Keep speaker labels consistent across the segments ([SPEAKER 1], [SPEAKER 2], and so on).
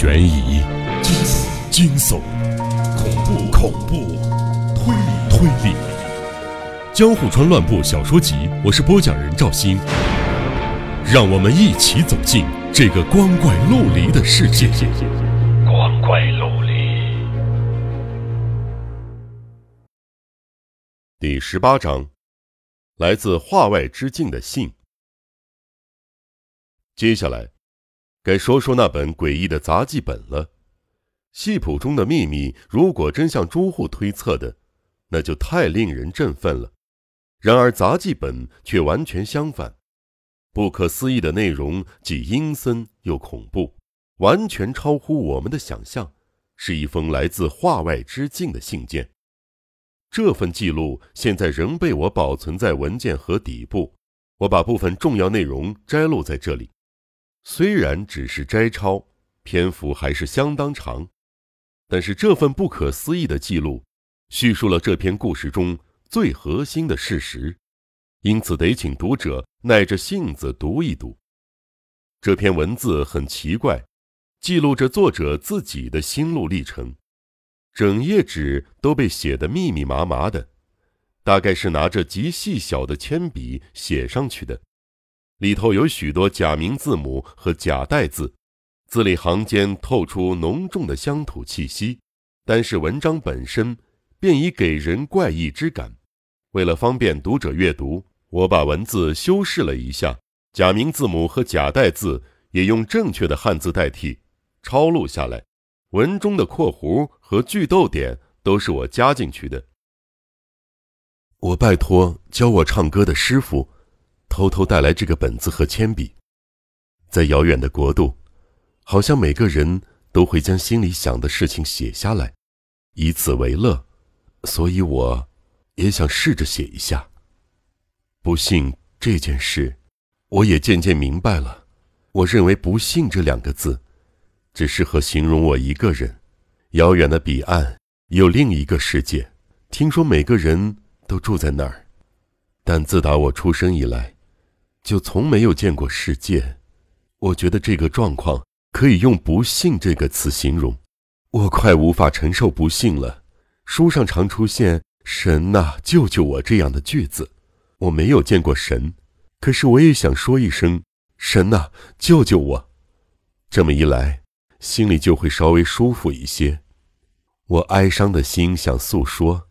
[SPEAKER 1] 悬疑、惊悚、惊悚恐怖、恐怖、推理、推理，《江户川乱步小说集》，我是播讲人赵鑫，让我们一起走进这个光怪陆离的世界。光怪陆离。第十八章，来自画外之境的信。接下来。该说说那本诡异的杂记本了。戏谱中的秘密，如果真像朱户推测的，那就太令人振奋了。然而杂记本却完全相反，不可思议的内容既阴森又恐怖，完全超乎我们的想象。是一封来自画外之境的信件。这份记录现在仍被我保存在文件盒底部。我把部分重要内容摘录在这里。虽然只是摘抄，篇幅还是相当长，但是这份不可思议的记录，叙述了这篇故事中最核心的事实，因此得请读者耐着性子读一读。这篇文字很奇怪，记录着作者自己的心路历程，整页纸都被写得密密麻麻的，大概是拿着极细小的铅笔写上去的。里头有许多假名字母和假代字，字里行间透出浓重的乡土气息，但是文章本身便已给人怪异之感。为了方便读者阅读，我把文字修饰了一下，假名字母和假代字也用正确的汉字代替，抄录下来。文中的括弧和句逗点都是我加进去的。我拜托教我唱歌的师傅。偷偷带来这个本子和铅笔，在遥远的国度，好像每个人都会将心里想的事情写下来，以此为乐。所以我，也想试着写一下。不幸这件事，我也渐渐明白了。我认为“不幸”这两个字，只适合形容我一个人。遥远的彼岸有另一个世界，听说每个人都住在那儿，但自打我出生以来。就从没有见过世界，我觉得这个状况可以用“不幸”这个词形容。我快无法承受不幸了。书上常出现“神呐，救救我”这样的句子，我没有见过神，可是我也想说一声“神呐，救救我”。这么一来，心里就会稍微舒服一些。我哀伤的心想诉说，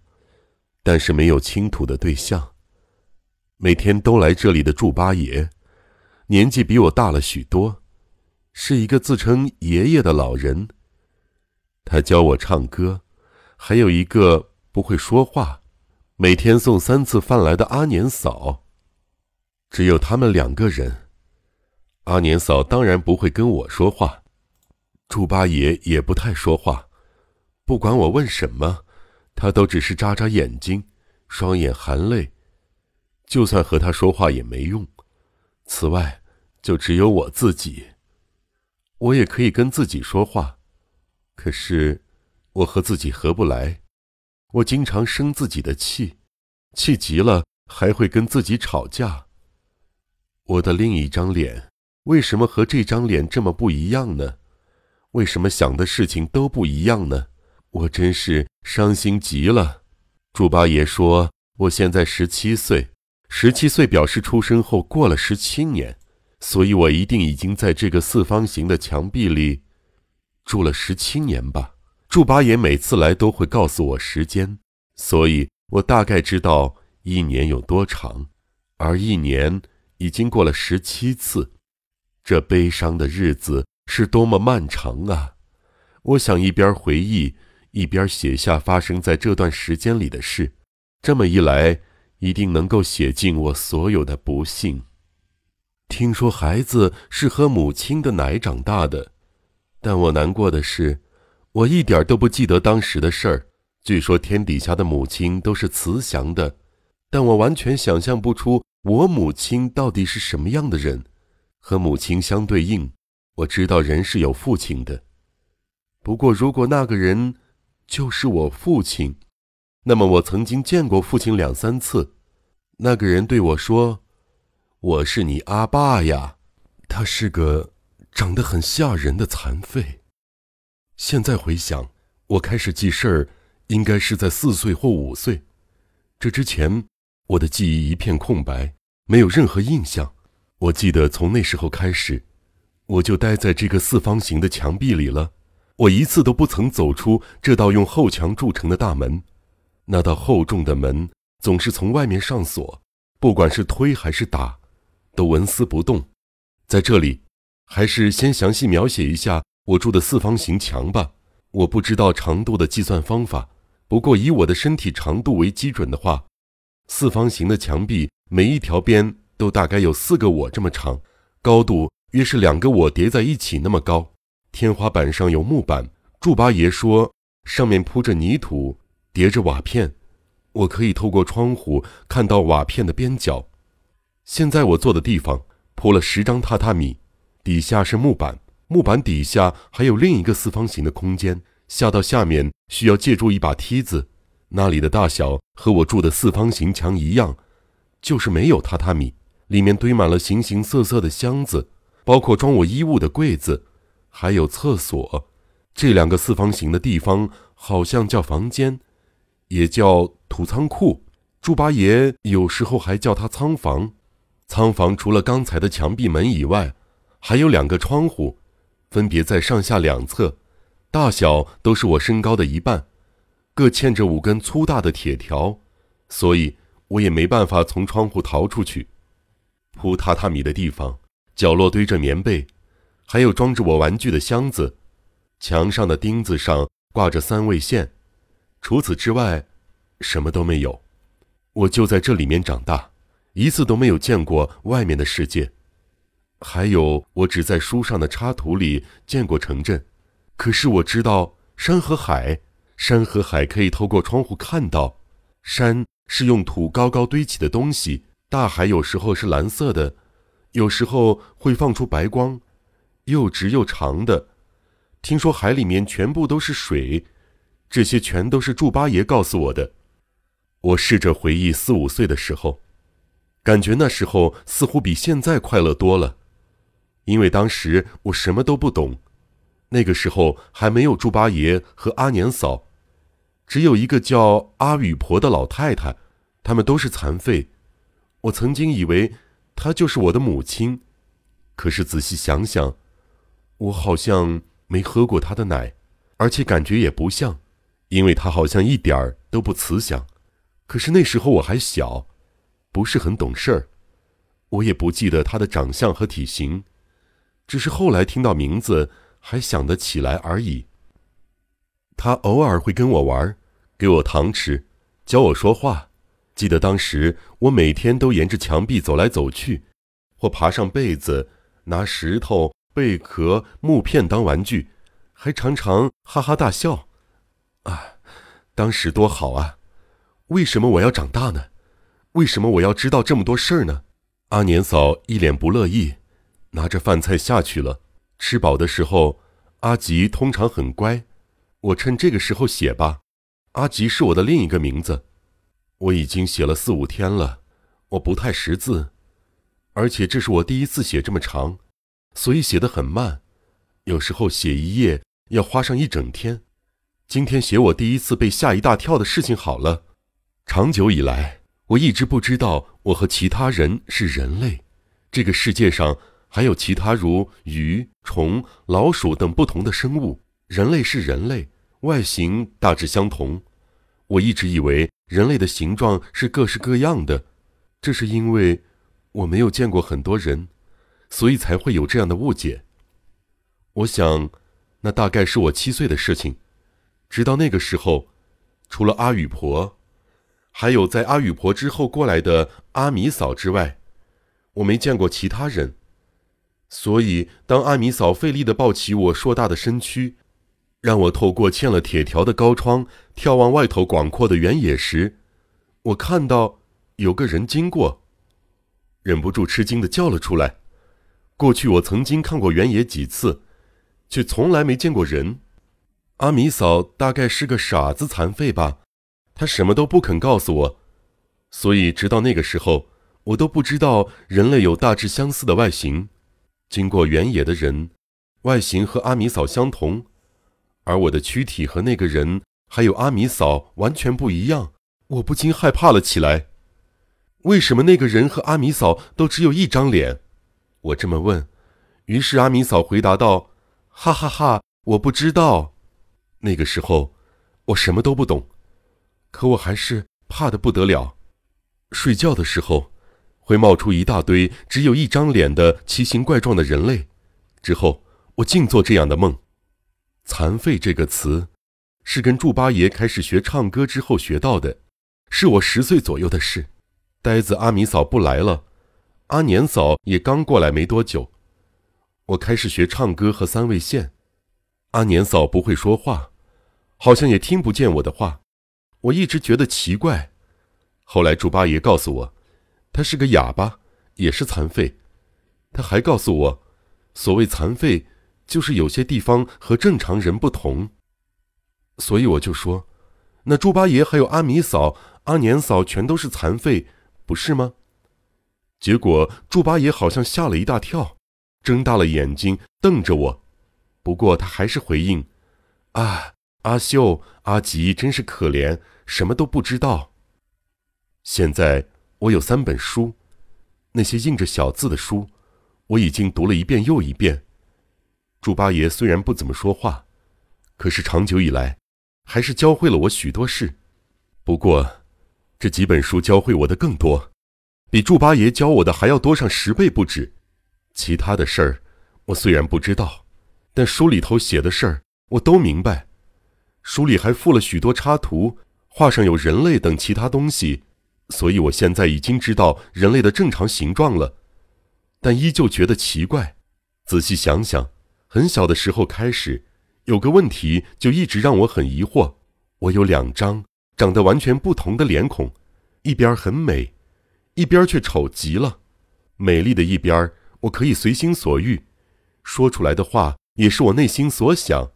[SPEAKER 1] 但是没有倾吐的对象。每天都来这里的祝八爷，年纪比我大了许多，是一个自称爷爷的老人。他教我唱歌，还有一个不会说话，每天送三次饭来的阿年嫂。只有他们两个人。阿年嫂当然不会跟我说话，祝八爷也不太说话，不管我问什么，他都只是眨眨眼睛，双眼含泪。就算和他说话也没用，此外，就只有我自己。我也可以跟自己说话，可是我和自己合不来。我经常生自己的气，气急了还会跟自己吵架。我的另一张脸为什么和这张脸这么不一样呢？为什么想的事情都不一样呢？我真是伤心极了。祝八爷说我现在十七岁。十七岁表示出生后过了十七年，所以我一定已经在这个四方形的墙壁里住了十七年吧。祝八爷每次来都会告诉我时间，所以我大概知道一年有多长，而一年已经过了十七次。这悲伤的日子是多么漫长啊！我想一边回忆，一边写下发生在这段时间里的事。这么一来。一定能够写尽我所有的不幸。听说孩子是喝母亲的奶长大的，但我难过的是，我一点都不记得当时的事儿。据说天底下的母亲都是慈祥的，但我完全想象不出我母亲到底是什么样的人。和母亲相对应，我知道人是有父亲的。不过，如果那个人就是我父亲。那么我曾经见过父亲两三次，那个人对我说：“我是你阿爸呀。”他是个长得很吓人的残废。现在回想，我开始记事儿，应该是在四岁或五岁。这之前，我的记忆一片空白，没有任何印象。我记得从那时候开始，我就待在这个四方形的墙壁里了。我一次都不曾走出这道用厚墙铸成的大门。那道厚重的门总是从外面上锁，不管是推还是打，都纹丝不动。在这里，还是先详细描写一下我住的四方形墙吧。我不知道长度的计算方法。不过，以我的身体长度为基准的话，四方形的墙壁每一条边都大概有四个我这么长，高度约是两个我叠在一起那么高。天花板上有木板，祝八爷说上面铺着泥土，叠着瓦片，我可以透过窗户看到瓦片的边角。现在我坐的地方铺了十张榻榻米，底下是木板，木板底下还有另一个四方形的空间。下到下面需要借助一把梯子，那里的大小和我住的四方形墙一样，就是没有榻榻米，里面堆满了形形色色的箱子，包括装我衣物的柜子，还有厕所。这两个四方形的地方好像叫房间，也叫土仓库。猪八爷有时候还叫它仓房。仓房除了刚才的墙壁门以外，还有两个窗户，分别在上下两侧。大小都是我身高的一半，各嵌着五根粗大的铁条，所以我也没办法从窗户逃出去。铺榻榻米的地方，角落堆着棉被，还有装着我玩具的箱子。墙上的钉子上挂着三味线，除此之外，什么都没有。我就在这里面长大，一次都没有见过外面的世界。还有，我只在书上的插图里见过城镇。可是我知道山和海，山和海可以透过窗户看到。山是用土高高堆起的东西，大海有时候是蓝色的，有时候会放出白光，又直又长的。听说海里面全部都是水，这些全都是祝八爷告诉我的。我试着回忆四五岁的时候，感觉那时候似乎比现在快乐多了，因为当时我什么都不懂。那个时候还没有祝八爷和阿年嫂，只有一个叫阿雨婆的老太太，他们都是残废。我曾经以为她就是我的母亲，可是仔细想想，我好像没喝过她的奶，而且感觉也不像，因为他好像一点儿都不慈祥。可是那时候我还小，不是很懂事儿，我也不记得他的长相和体型，只是后来听到名字。还想得起来而已。他偶尔会跟我玩，给我糖吃，教我说话。记得当时我每天都沿着墙壁走来走去，或爬上被子，拿石头、贝壳、木片当玩具，还常常哈哈大笑。啊，当时多好啊！为什么我要长大呢？为什么我要知道这么多事儿呢？阿年嫂一脸不乐意，拿着饭菜下去了。吃饱的时候，阿吉通常很乖。我趁这个时候写吧。阿吉是我的另一个名字。我已经写了四五天了，我不太识字，而且这是我第一次写这么长，所以写得很慢。有时候写一页要花上一整天。今天写我第一次被吓一大跳的事情好了。长久以来，我一直不知道我和其他人是人类。这个世界上。还有其他如鱼、虫、老鼠等不同的生物。人类是人类，外形大致相同。我一直以为人类的形状是各式各样的，这是因为我没有见过很多人，所以才会有这样的误解。我想，那大概是我七岁的事情。直到那个时候，除了阿雨婆，还有在阿雨婆之后过来的阿米嫂之外，我没见过其他人。所以，当阿米嫂费力地抱起我硕大的身躯，让我透过嵌了铁条的高窗眺望外头广阔的原野时，我看到有个人经过，忍不住吃惊地叫了出来。过去我曾经看过原野几次，却从来没见过人。阿米嫂大概是个傻子残废吧，她什么都不肯告诉我，所以直到那个时候，我都不知道人类有大致相似的外形。经过原野的人，外形和阿米嫂相同，而我的躯体和那个人还有阿米嫂完全不一样，我不禁害怕了起来。为什么那个人和阿米嫂都只有一张脸？我这么问，于是阿米嫂回答道：“哈哈哈，我不知道。”那个时候，我什么都不懂，可我还是怕得不得了。睡觉的时候，会冒出一大堆只有一张脸的奇形怪状的人类。之后，我净做这样的梦。残废这个词，是跟祝八爷开始学唱歌之后学到的，是我十岁左右的事。呆子阿米嫂不来了，阿年嫂也刚过来没多久，我开始学唱歌和三味线。阿年嫂不会说话，好像也听不见我的话，我一直觉得奇怪。后来祝八爷告诉我，他是个哑巴，也是残废。他还告诉我，所谓残废，就是有些地方和正常人不同。所以我就说，那祝八爷还有阿米嫂、阿年嫂全都是残废，不是吗？结果祝八爷好像吓了一大跳，睁大了眼睛瞪着我。不过他还是回应：“啊，阿秀、阿吉真是可怜，什么都不知道。现在我有三本书，那些印着小字的书，我已经读了一遍又一遍。猪八爷虽然不怎么说话，可是长久以来，还是教会了我许多事。不过，这几本书教会我的更多，比猪八爷教我的还要多上十倍不止。其他的事儿，我虽然不知道。”但书里头写的事儿我都明白，书里还附了许多插图，画上有人类等其他东西，所以我现在已经知道人类的正常形状了，但依旧觉得奇怪。仔细想想，很小的时候开始，有个问题就一直让我很疑惑：我有两张长得完全不同的脸孔，一边很美，一边却丑极了。美丽的一边，我可以随心所欲，说出来的话。也是我内心所想，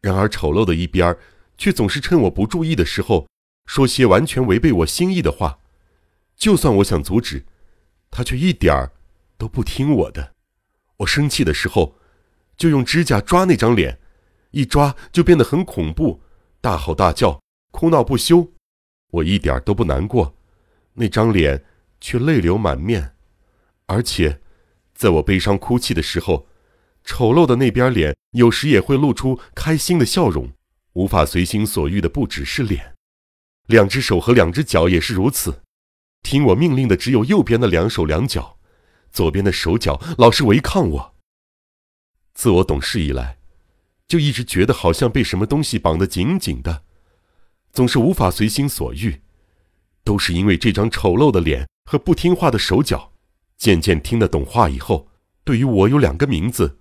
[SPEAKER 1] 然而丑陋的一边却总是趁我不注意的时候，说些完全违背我心意的话。就算我想阻止，他却一点儿都不听我的。我生气的时候，就用指甲抓那张脸，一抓就变得很恐怖，大吼大叫，哭闹不休。我一点都不难过，那张脸却泪流满面，而且，在我悲伤哭泣的时候。丑陋的那边脸，有时也会露出开心的笑容。无法随心所欲的不只是脸，两只手和两只脚也是如此。听我命令的只有右边的两手两脚，左边的手脚老是违抗我。自我懂事以来，就一直觉得好像被什么东西绑得紧紧的，总是无法随心所欲，都是因为这张丑陋的脸和不听话的手脚。渐渐听得懂话以后，对于我有两个名字。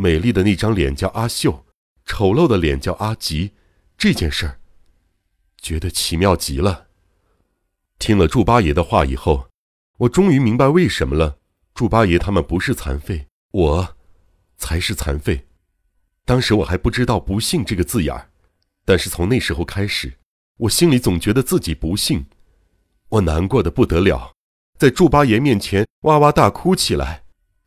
[SPEAKER 1] 美丽的那张脸叫阿秀，丑陋的脸叫阿吉。这件事儿，觉得奇妙极了。听了祝八爷的话以后，我终于明白为什么了。祝八爷他们不是残废，我才是残废。当时我还不知道“不幸”这个字眼儿，但是从那时候开始，我心里总觉得自己不幸。我难过的不得了，在祝八爷面前哇哇大哭起来。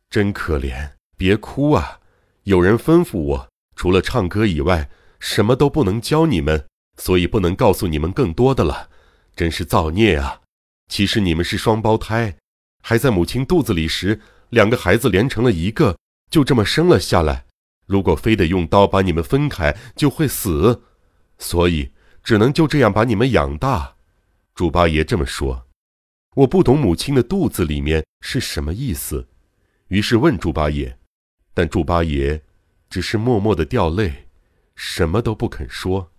[SPEAKER 1] 真可怜，别哭啊！有人吩咐我，除了唱歌以外，什么都不能教你们，所以不能告诉你们更多的了。真是造孽啊！其实你们是双胞胎，还在母亲肚子里时，两个孩子连成了一个，就这么生了下来。如果非得用刀把你们分开，就会死，所以只能就这样把你们养大。猪八爷这么说。我不懂母亲的肚子里面是什么意思，于是问猪八爷。但祝八爷只是默默的掉泪，什么都不肯说。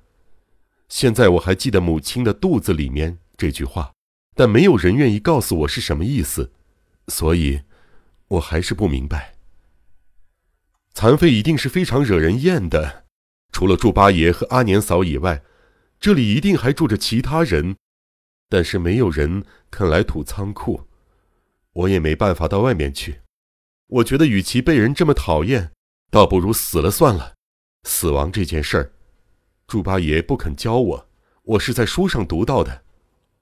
[SPEAKER 1] 现在我还记得“母亲的肚子里面”这句话，但没有人愿意告诉我是什么意思，所以，我还是不明白。残废一定是非常惹人厌的，除了祝八爷和阿年嫂以外，这里一定还住着其他人，但是没有人肯来土仓库，我也没办法到外面去。我觉得，与其被人这么讨厌，倒不如死了算了。死亡这件事儿，猪八爷不肯教我，我是在书上读到的。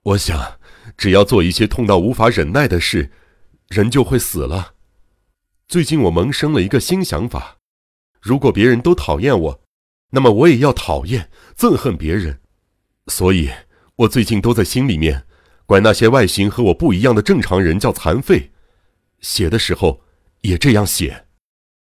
[SPEAKER 1] 我想，只要做一些痛到无法忍耐的事，人就会死了。最近我萌生了一个新想法：如果别人都讨厌我，那么我也要讨厌、憎恨别人。所以，我最近都在心里面，管那些外形和我不一样的正常人叫残废。写的时候，也这样写。